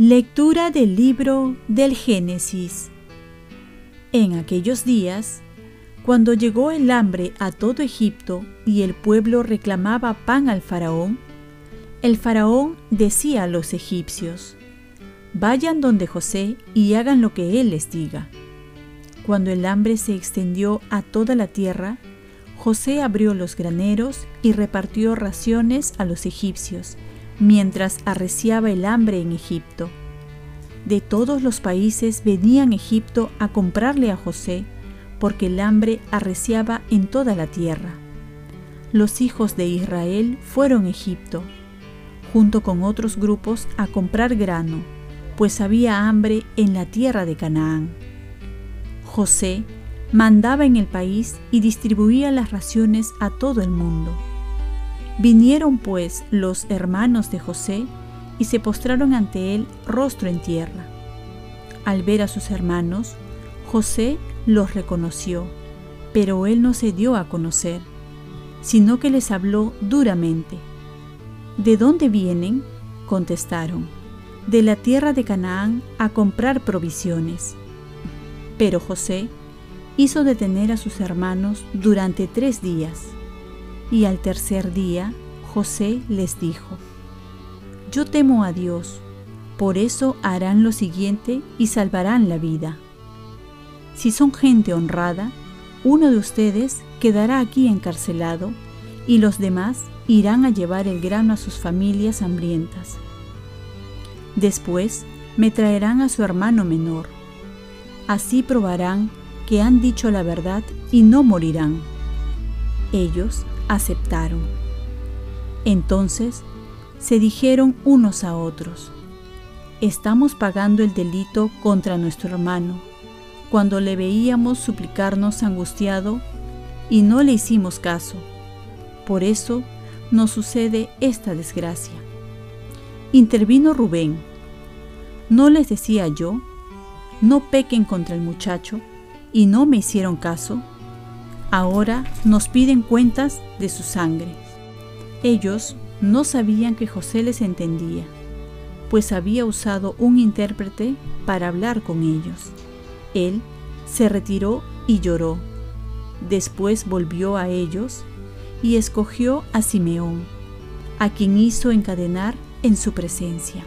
Lectura del libro del Génesis. En aquellos días, cuando llegó el hambre a todo Egipto y el pueblo reclamaba pan al faraón, el faraón decía a los egipcios, Vayan donde José y hagan lo que él les diga. Cuando el hambre se extendió a toda la tierra, José abrió los graneros y repartió raciones a los egipcios mientras arreciaba el hambre en Egipto. De todos los países venían a Egipto a comprarle a José, porque el hambre arreciaba en toda la tierra. Los hijos de Israel fueron a Egipto, junto con otros grupos, a comprar grano, pues había hambre en la tierra de Canaán. José mandaba en el país y distribuía las raciones a todo el mundo. Vinieron pues los hermanos de José y se postraron ante él rostro en tierra. Al ver a sus hermanos, José los reconoció, pero él no se dio a conocer, sino que les habló duramente. ¿De dónde vienen? contestaron, de la tierra de Canaán a comprar provisiones. Pero José hizo detener a sus hermanos durante tres días y al tercer día José les dijo, Yo temo a Dios, por eso harán lo siguiente y salvarán la vida. Si son gente honrada, uno de ustedes quedará aquí encarcelado y los demás irán a llevar el grano a sus familias hambrientas. Después me traerán a su hermano menor. Así probarán que han dicho la verdad y no morirán. Ellos aceptaron. Entonces se dijeron unos a otros, estamos pagando el delito contra nuestro hermano, cuando le veíamos suplicarnos angustiado y no le hicimos caso. Por eso nos sucede esta desgracia. Intervino Rubén. ¿No les decía yo? No pequen contra el muchacho y no me hicieron caso. Ahora nos piden cuentas de su sangre. Ellos no sabían que José les entendía, pues había usado un intérprete para hablar con ellos. Él se retiró y lloró. Después volvió a ellos y escogió a Simeón, a quien hizo encadenar en su presencia.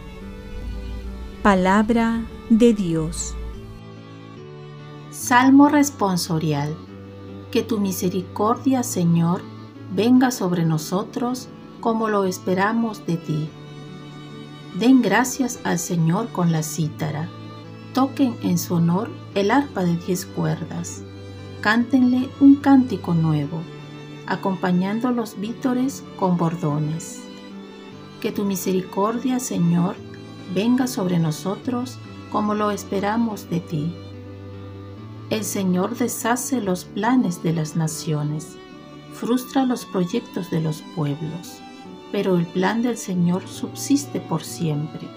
Palabra de Dios. Salmo responsorial. Que tu misericordia, Señor, venga sobre nosotros como lo esperamos de ti. Den gracias al Señor con la cítara. Toquen en su honor el arpa de diez cuerdas. Cántenle un cántico nuevo, acompañando los vítores con bordones. Que tu misericordia, Señor, venga sobre nosotros como lo esperamos de ti. El Señor deshace los planes de las naciones, frustra los proyectos de los pueblos, pero el plan del Señor subsiste por siempre,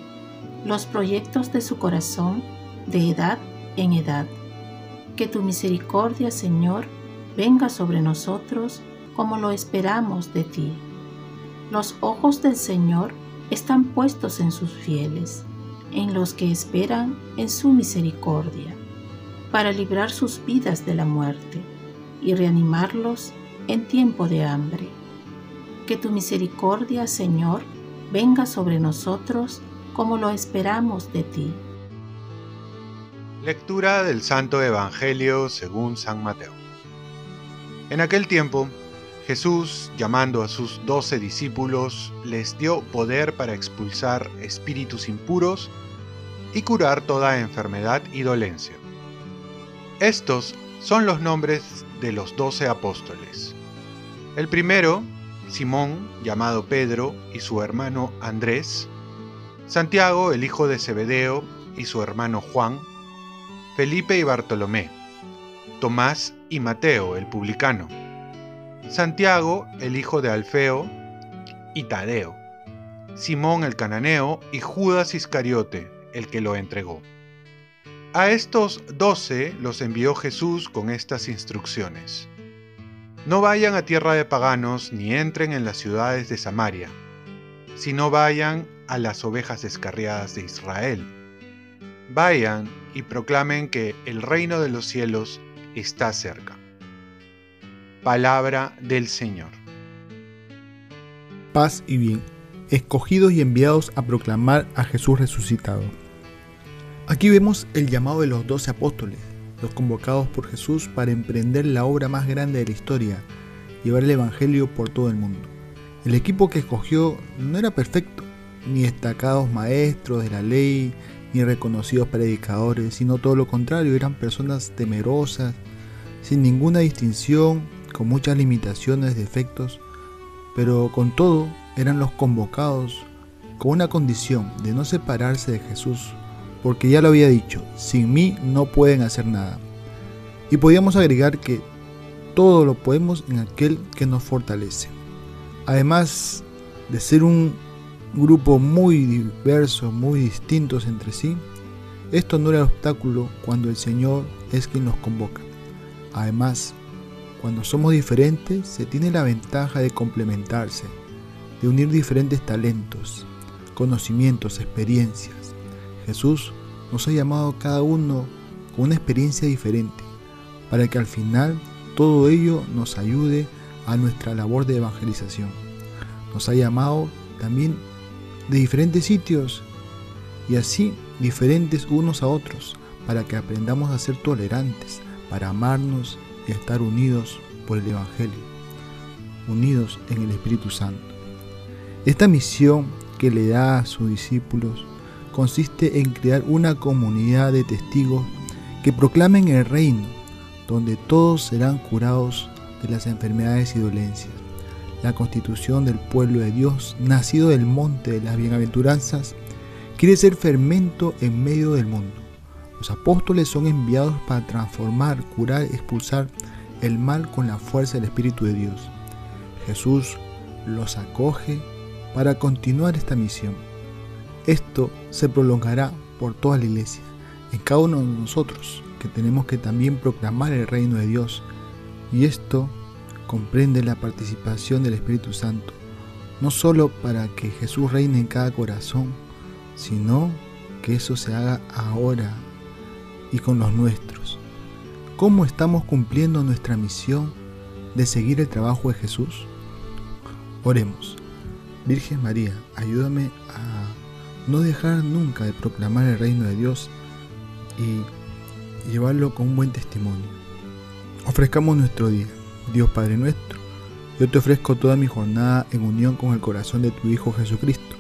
los proyectos de su corazón de edad en edad. Que tu misericordia, Señor, venga sobre nosotros como lo esperamos de ti. Los ojos del Señor están puestos en sus fieles, en los que esperan en su misericordia para librar sus vidas de la muerte y reanimarlos en tiempo de hambre. Que tu misericordia, Señor, venga sobre nosotros como lo esperamos de ti. Lectura del Santo Evangelio según San Mateo. En aquel tiempo, Jesús, llamando a sus doce discípulos, les dio poder para expulsar espíritus impuros y curar toda enfermedad y dolencia. Estos son los nombres de los doce apóstoles. El primero, Simón, llamado Pedro, y su hermano Andrés, Santiago, el hijo de Zebedeo, y su hermano Juan, Felipe y Bartolomé, Tomás y Mateo, el publicano, Santiago, el hijo de Alfeo, y Tadeo, Simón el cananeo y Judas Iscariote, el que lo entregó. A estos doce los envió Jesús con estas instrucciones. No vayan a tierra de paganos ni entren en las ciudades de Samaria, sino vayan a las ovejas descarriadas de Israel. Vayan y proclamen que el reino de los cielos está cerca. Palabra del Señor. Paz y bien, escogidos y enviados a proclamar a Jesús resucitado. Aquí vemos el llamado de los doce apóstoles, los convocados por Jesús para emprender la obra más grande de la historia, llevar el Evangelio por todo el mundo. El equipo que escogió no era perfecto, ni destacados maestros de la ley, ni reconocidos predicadores, sino todo lo contrario, eran personas temerosas, sin ninguna distinción, con muchas limitaciones, defectos, pero con todo eran los convocados con una condición de no separarse de Jesús, porque ya lo había dicho, sin mí no pueden hacer nada. Y podíamos agregar que todo lo podemos en aquel que nos fortalece. Además de ser un grupo muy diverso, muy distintos entre sí, esto no era obstáculo cuando el Señor es quien nos convoca. Además, cuando somos diferentes, se tiene la ventaja de complementarse, de unir diferentes talentos, conocimientos, experiencias. Jesús nos ha llamado cada uno con una experiencia diferente, para que al final todo ello nos ayude a nuestra labor de evangelización. Nos ha llamado también de diferentes sitios y así diferentes unos a otros para que aprendamos a ser tolerantes, para amarnos y estar unidos por el Evangelio, unidos en el Espíritu Santo. Esta misión que le da a sus discípulos consiste en crear una comunidad de testigos que proclamen el reino, donde todos serán curados de las enfermedades y dolencias la constitución del pueblo de Dios, nacido del monte de las bienaventuranzas, quiere ser fermento en medio del mundo. Los apóstoles son enviados para transformar, curar, expulsar el mal con la fuerza del Espíritu de Dios. Jesús los acoge para continuar esta misión. Esto se prolongará por toda la iglesia, en cada uno de nosotros, que tenemos que también proclamar el reino de Dios. Y esto comprende la participación del Espíritu Santo, no solo para que Jesús reine en cada corazón, sino que eso se haga ahora y con los nuestros. ¿Cómo estamos cumpliendo nuestra misión de seguir el trabajo de Jesús? Oremos. Virgen María, ayúdame a no dejar nunca de proclamar el reino de Dios y llevarlo con un buen testimonio. Ofrezcamos nuestro día. Dios Padre nuestro, yo te ofrezco toda mi jornada en unión con el corazón de tu Hijo Jesucristo,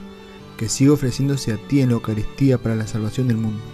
que sigue ofreciéndose a ti en la Eucaristía para la salvación del mundo.